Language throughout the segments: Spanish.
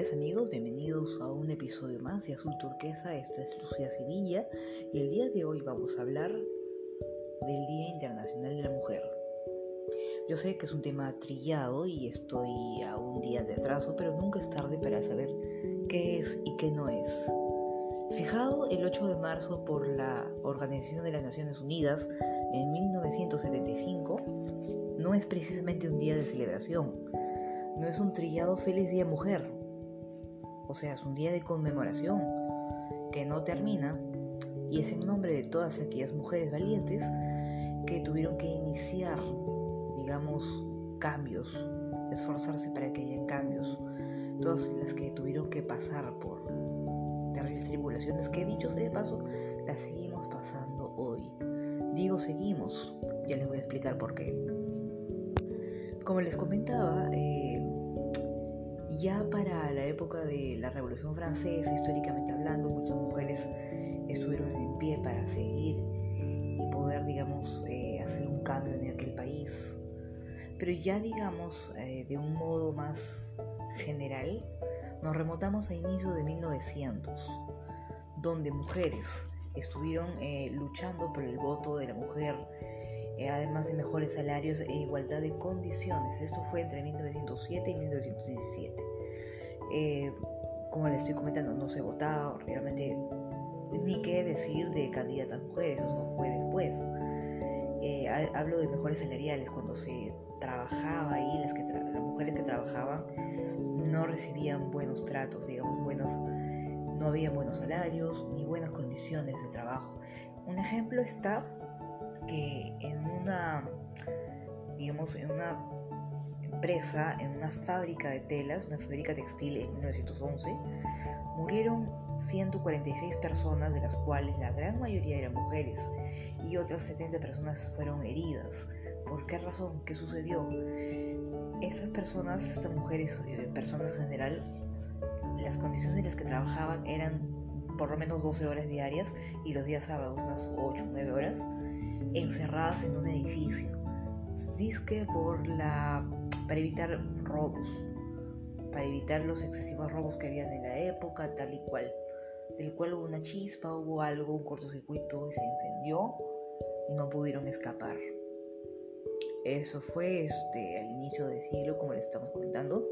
días amigos, bienvenidos a un episodio más de Azul Turquesa, esta es Lucía Sevilla y el día de hoy vamos a hablar del Día Internacional de la Mujer. Yo sé que es un tema trillado y estoy a un día de atraso, pero nunca es tarde para saber qué es y qué no es. Fijado el 8 de marzo por la Organización de las Naciones Unidas en 1975, no es precisamente un día de celebración, no es un trillado feliz día mujer, o sea, es un día de conmemoración que no termina y es en nombre de todas aquellas mujeres valientes que tuvieron que iniciar, digamos, cambios, esforzarse para que hayan cambios, todas las que tuvieron que pasar por terribles tribulaciones que dicho sea de paso, las seguimos pasando hoy. Digo seguimos, ya les voy a explicar por qué. Como les comentaba, eh, ya para la época de la Revolución Francesa, históricamente hablando, muchas mujeres estuvieron en pie para seguir y poder, digamos, eh, hacer un cambio en aquel país. Pero ya, digamos, eh, de un modo más general, nos remontamos a inicios de 1900, donde mujeres estuvieron luchando por el voto de la mujer eh, además de mejores salarios e igualdad de condiciones. Esto fue entre 1907 y 1917. Eh, como les estoy comentando, no se votaba realmente ni qué decir de candidatas mujeres, eso fue después. Eh, hablo de mejores salariales, cuando se trabajaba ahí, las, que las mujeres que trabajaban no recibían buenos tratos, digamos, buenos, no había buenos salarios ni buenas condiciones de trabajo. Un ejemplo está que en una, digamos, en una empresa, en una fábrica de telas, una fábrica textil en 1911, murieron 146 personas, de las cuales la gran mayoría eran mujeres, y otras 70 personas fueron heridas. ¿Por qué razón? ¿Qué sucedió? Estas personas, estas mujeres, eh, personas en general, las condiciones en las que trabajaban eran por lo menos 12 horas diarias y los días sábados unas 8 o 9 horas encerradas en un edificio. Disque por la para evitar robos, para evitar los excesivos robos que habían en la época, tal y cual. Del cual hubo una chispa, hubo algo, un cortocircuito y se encendió y no pudieron escapar. Eso fue este, al inicio del siglo, como les estamos comentando.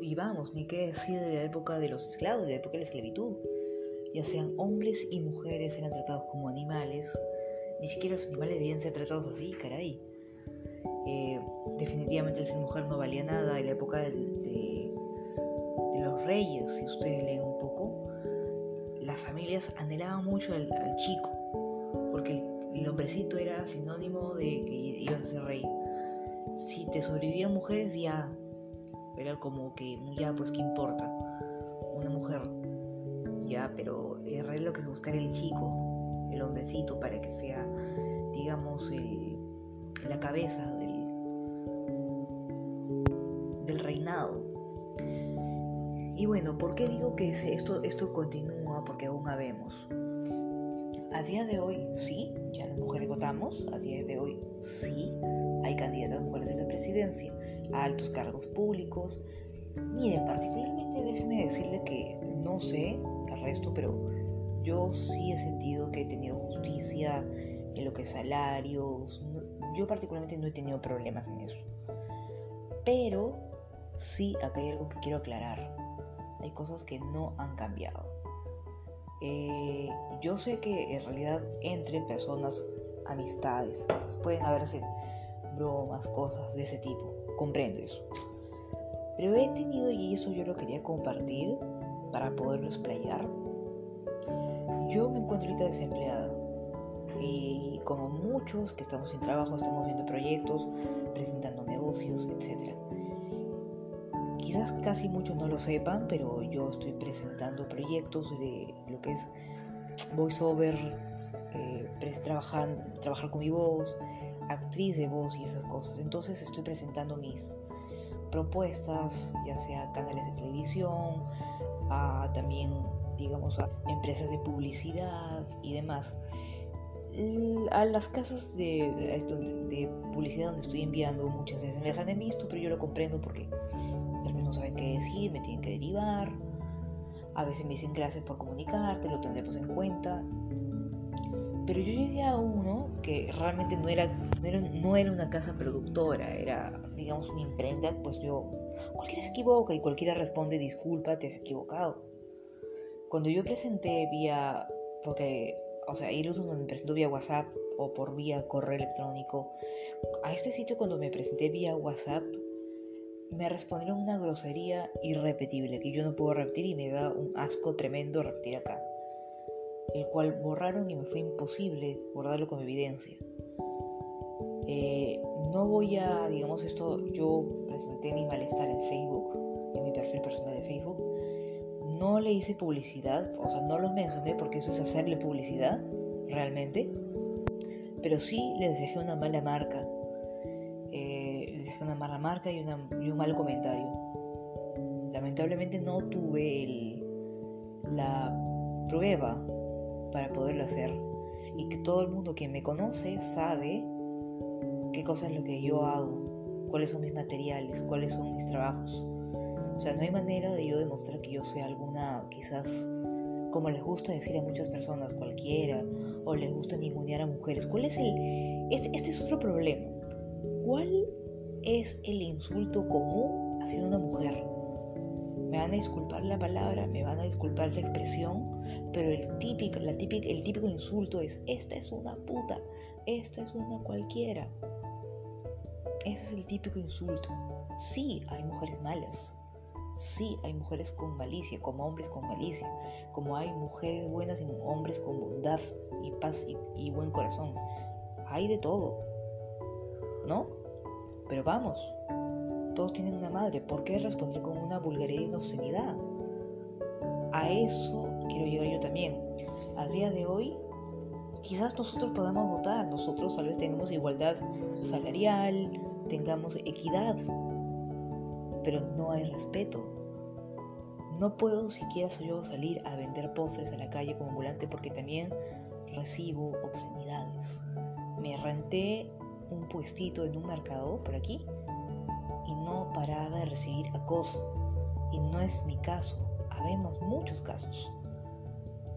Y vamos, ni qué decir de la época de los esclavos, de la época de la esclavitud. Ya sean hombres y mujeres eran tratados como animales, ni siquiera los animales debían ser tratados así, caray. Eh, definitivamente el ser mujer no valía nada. En la época de, de, los reyes, si ustedes leen un poco, las familias anhelaban mucho al, chico, porque el, hombrecito era sinónimo de que iba a ser rey. Si te sobrevivían mujeres, ya era como que, ya, pues, ¿qué importa? Una mujer, ya, pero el rey lo que se buscaba era el chico, el hombrecito para que sea, digamos, la cabeza del, del reinado. Y bueno, ¿por qué digo que esto, esto continúa? Porque aún habemos. A día de hoy, sí, ya las mujeres votamos. A día de hoy, sí, hay candidatas mujeres en la presidencia, a altos cargos públicos. Miren, particularmente déjenme decirle que no sé el resto, pero yo sí he sentido que he tenido justicia en lo que es salarios. Yo particularmente no he tenido problemas en eso. Pero sí, acá hay algo que quiero aclarar. Hay cosas que no han cambiado. Eh, yo sé que en realidad entre personas, amistades, pueden haberse bromas, cosas de ese tipo. Comprendo eso. Pero he tenido, y eso yo lo quería compartir para poderlo explayar, yo me encuentro ahorita desempleada y como muchos que estamos sin trabajo, estamos viendo proyectos, presentando negocios, etc. Quizás casi muchos no lo sepan, pero yo estoy presentando proyectos de lo que es voiceover, eh, trabajar, con mi voz, actriz de voz y esas cosas. Entonces estoy presentando mis propuestas, ya sea canales de televisión, a también digamos, a empresas de publicidad y demás. A las casas de, de publicidad donde estoy enviando muchas veces me dejan en visto, pero yo lo comprendo porque tal vez no saben qué decir, me tienen que derivar. A veces me dicen gracias por comunicarte, lo tendremos en cuenta. Pero yo llegué a uno que realmente no era, no era, una casa productora, era, digamos, una imprenta, pues yo, cualquiera se equivoca y cualquiera responde, disculpa, te has equivocado. Cuando yo presenté vía, porque, o sea, donde me presentó vía WhatsApp o por vía correo electrónico, a este sitio cuando me presenté vía WhatsApp, me respondieron una grosería irrepetible que yo no puedo repetir y me da un asco tremendo repetir acá el cual borraron y me fue imposible borrarlo con evidencia. Eh, no voy a, digamos esto, yo presenté mi malestar en Facebook, en mi perfil personal de Facebook. No le hice publicidad, o sea, no los mencioné porque eso es hacerle publicidad, realmente. Pero sí les dejé una mala marca. Mala marca y, y un mal comentario. Lamentablemente no tuve el, la prueba para poderlo hacer y que todo el mundo que me conoce sabe qué cosa es lo que yo hago, cuáles son mis materiales, cuáles son mis trabajos. O sea, no hay manera de yo demostrar que yo sea alguna, quizás, como les gusta decir a muchas personas, cualquiera, o les gusta ningunear a mujeres. ¿Cuál es el... Este, este es otro problema. ¿Cuál es el insulto común hacia una mujer? me van a disculpar la palabra, me van a disculpar la expresión, pero el típico, el típico insulto es, esta es una puta, esta es una cualquiera. Ese es el típico insulto. Sí, hay mujeres malas. Sí, hay mujeres con malicia, como hombres con malicia, como hay mujeres buenas y hombres con bondad y paz y, y buen corazón. Hay de todo, ¿no? Pero vamos, todos tienen una madre. ¿Por qué responder con una vulgaridad y obscenidad? A eso quiero llegar yo también. A día de hoy, quizás nosotros podamos votar. Nosotros tal vez tengamos igualdad salarial, tengamos equidad, pero no hay respeto. No puedo siquiera yo salir a vender postres a la calle como ambulante porque también recibo obscenidades. Me renté un puestito en un mercado por aquí y no paraba de recibir acoso. Y no es mi caso, habemos muchos casos.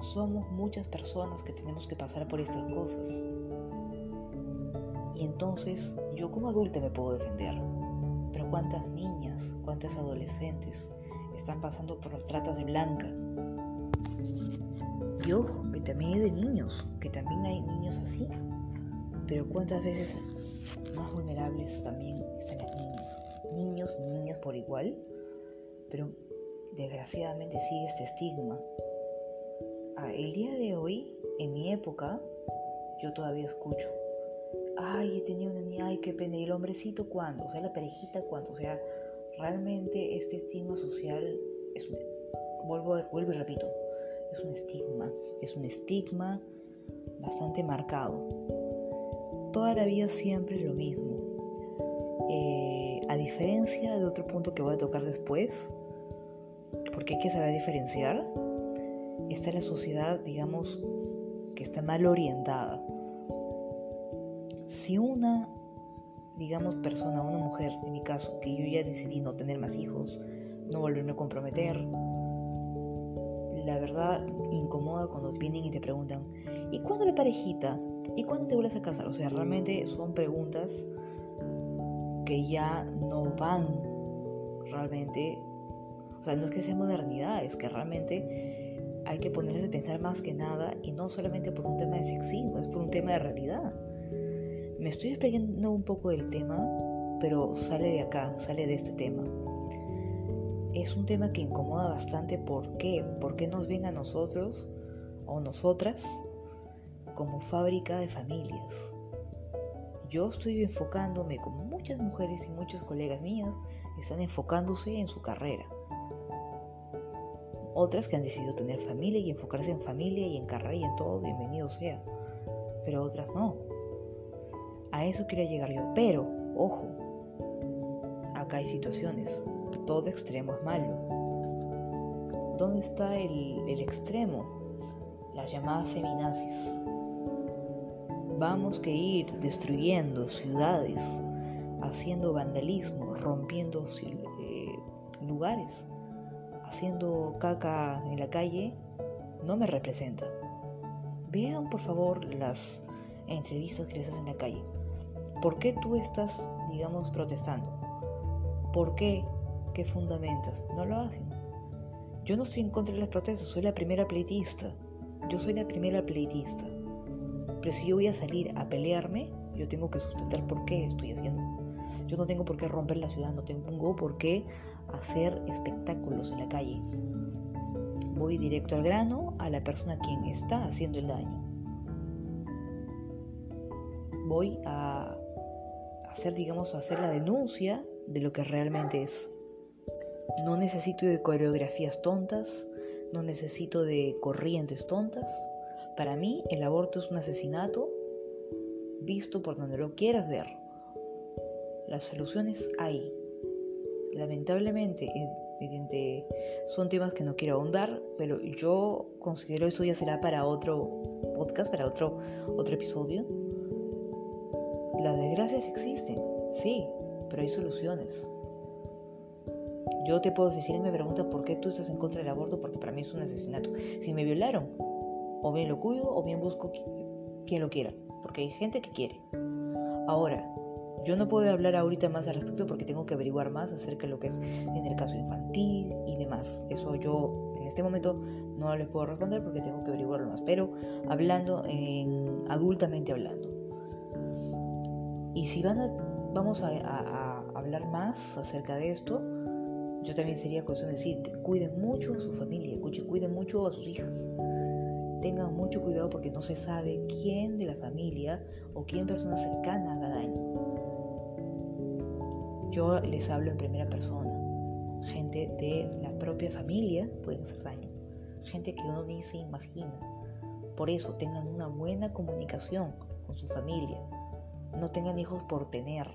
Somos muchas personas que tenemos que pasar por estas cosas. Y entonces yo como adulta me puedo defender. Pero cuántas niñas, cuántas adolescentes están pasando por las tratas de blanca. Y ojo, que también hay de niños, que también hay niños así. Pero cuántas veces más vulnerables también están las niñas niños niñas por igual, pero desgraciadamente sigue este estigma. Ah, el día de hoy, en mi época, yo todavía escucho, ay, he tenido una niña, ay, qué pena, y el hombrecito cuando, o sea, la parejita cuando, o sea, realmente este estigma social es vuelvo, vuelvo y repito, es un estigma, es un estigma bastante marcado. Toda la vida siempre es lo mismo. Eh, a diferencia de otro punto que voy a tocar después, porque hay que saber diferenciar, esta es la sociedad, digamos, que está mal orientada. Si una, digamos, persona, una mujer, en mi caso, que yo ya decidí no tener más hijos, no volverme a comprometer, verdad incomoda cuando vienen y te preguntan, ¿y cuándo la parejita? ¿Y cuándo te vuelves a casar? O sea, realmente son preguntas que ya no van realmente, o sea, no es que sea modernidad, es que realmente hay que ponerse a pensar más que nada y no solamente por un tema de sexismo, es por un tema de realidad. Me estoy explicando un poco del tema, pero sale de acá, sale de este tema. Es un tema que incomoda bastante, ¿por qué? Porque nos ven a nosotros o nosotras como fábrica de familias yo estoy enfocándome, como muchas mujeres y muchos colegas mías, están enfocándose en su carrera. Otras que han decidido tener familia y enfocarse en familia y en carrera y en todo, bienvenido sea. Pero otras no. A eso quería llegar yo. Pero, ojo, acá hay situaciones. Todo extremo es malo. ¿Dónde está el, extremo? Las llamadas feminazis Vamos que ir destruyendo ciudades, haciendo vandalismo, rompiendo eh, lugares, haciendo caca en la calle, no me representa. Vean por favor las entrevistas que les hacen en la calle. ¿Por qué tú estás, digamos, protestando? ¿Por qué? ¿Qué fundamentas? No lo hacen. Yo no estoy en contra de las protestas, soy la primera pleitista. Yo soy la primera pleitista. Pero si yo voy a salir a pelearme, yo tengo que sustentar por qué estoy haciendo. Yo no tengo por qué romper la ciudad, no tengo por qué hacer espectáculos en la calle. Voy directo al grano a la persona quien está haciendo el daño. Voy a hacer, digamos, hacer la denuncia de lo que realmente es. No necesito de coreografías tontas, no necesito de corrientes tontas. Para mí el aborto es un asesinato visto por donde lo quieras ver. Las soluciones hay. Lamentablemente, son temas que no quiero ahondar, pero yo considero esto ya será para otro podcast, para otro, otro episodio. Las desgracias existen, sí, pero hay soluciones. Yo te puedo decir, me pregunta por qué tú estás en contra del aborto, porque para mí es un asesinato. Si me violaron, o bien lo cuido, o bien busco quien lo quiera, porque hay gente que quiere. Ahora, yo no puedo hablar ahorita más al respecto porque tengo que averiguar más acerca de lo que es en el caso infantil y demás. Eso yo en este momento no les puedo responder porque tengo que averiguarlo más. Pero hablando en adultamente hablando. Y si van a, vamos a, a hablar más acerca de esto, yo también sería cuestión de decir, cuiden mucho a su familia, cuiden mucho a sus hijas. Tengan mucho cuidado porque no se sabe quién de la familia o quién persona cercana haga daño. Yo les hablo en primera persona. Gente de la propia familia puede hacer daño. Gente que uno ni se imagina. Por eso tengan una buena comunicación con su familia. No tengan hijos por tener.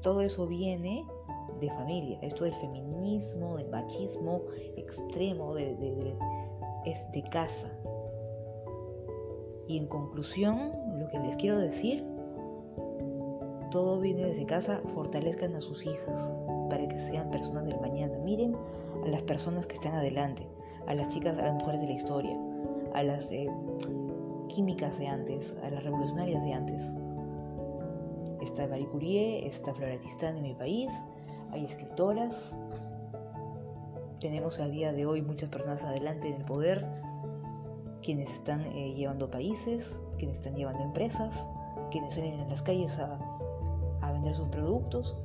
Todo eso viene de familia. Esto del feminismo, del machismo extremo, de, es de casa. Y en conclusión, lo que les quiero decir, todo viene desde casa, fortalezcan a sus hijas para que sean personas del mañana. Miren a las personas que están adelante, a las chicas, a las mujeres de la historia, a las eh, químicas de antes, a las revolucionarias de antes. Está Marie Curie, está Flora Tistán en mi país, hay escritoras, tenemos a día de hoy muchas personas adelante en el poder, quienes están eh, llevando países, quienes están llevando empresas, quienes salen en las calles a, a vender sus productos,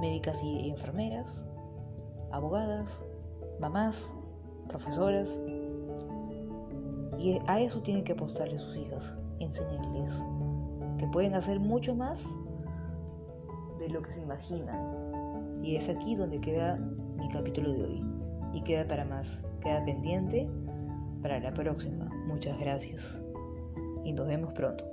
médicas y enfermeras, abogadas, mamás, profesoras. Y a eso tienen que apostarle sus hijas, enseñarles que pueden hacer mucho más de lo que se imaginan y es aquí donde queda mi capítulo de hoy. Y queda para más, queda pendiente para la próxima. Muchas gracias. Y nos vemos pronto.